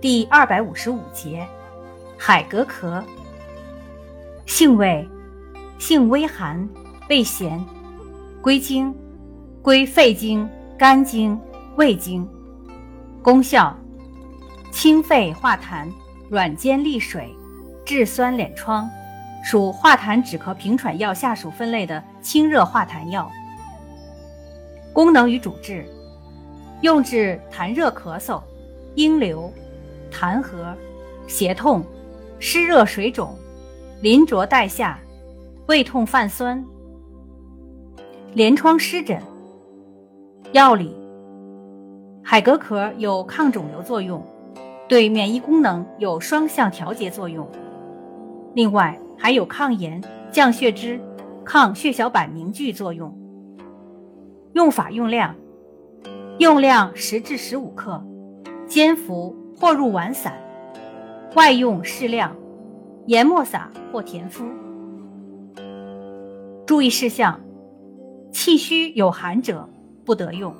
第二百五十五节，海蛤壳。性味，性微寒，味咸，归经，归肺经、肝经、胃经。功效，清肺化痰，软坚利水，治酸敛疮，属化痰止咳平喘药下属分类的清热化痰药。功能与主治，用治痰热咳嗽、阴流、痰核、胁痛、湿热水肿、淋浊带下、胃痛泛酸、连疮湿疹。药理：海蛤壳有抗肿瘤作用，对免疫功能有双向调节作用。另外还有抗炎、降血脂、抗血小板凝聚作用。用法用量：用量十至十五克，煎服或入丸散，外用适量，研末撒或填敷。注意事项：气虚有寒者不得用。